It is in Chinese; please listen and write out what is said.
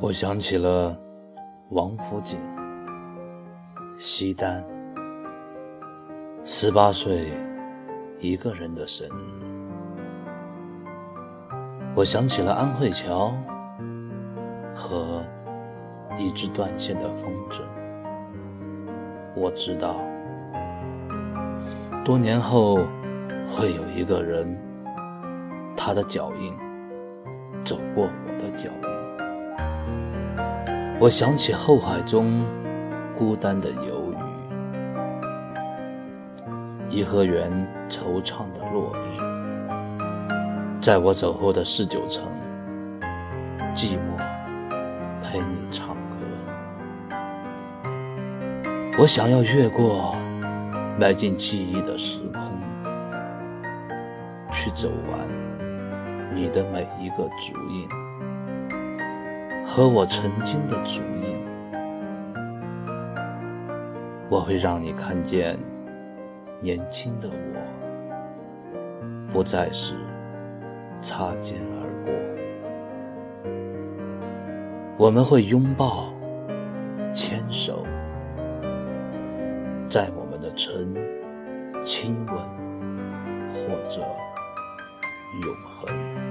我想起了王府井、西单，十八岁一个人的生日。我想起了安慧桥和一只断线的风筝。我知道，多年后会有一个人，他的脚印走过我的脚印。我想起后海中孤单的游鱼，颐和园惆怅的落日，在我走后的四九城，寂寞陪你唱歌。我想要越过埋进记忆的时空，去走完你的每一个足印。和我曾经的足印，我会让你看见年轻的我，不再是擦肩而过。我们会拥抱、牵手，在我们的唇亲吻，或者永恒。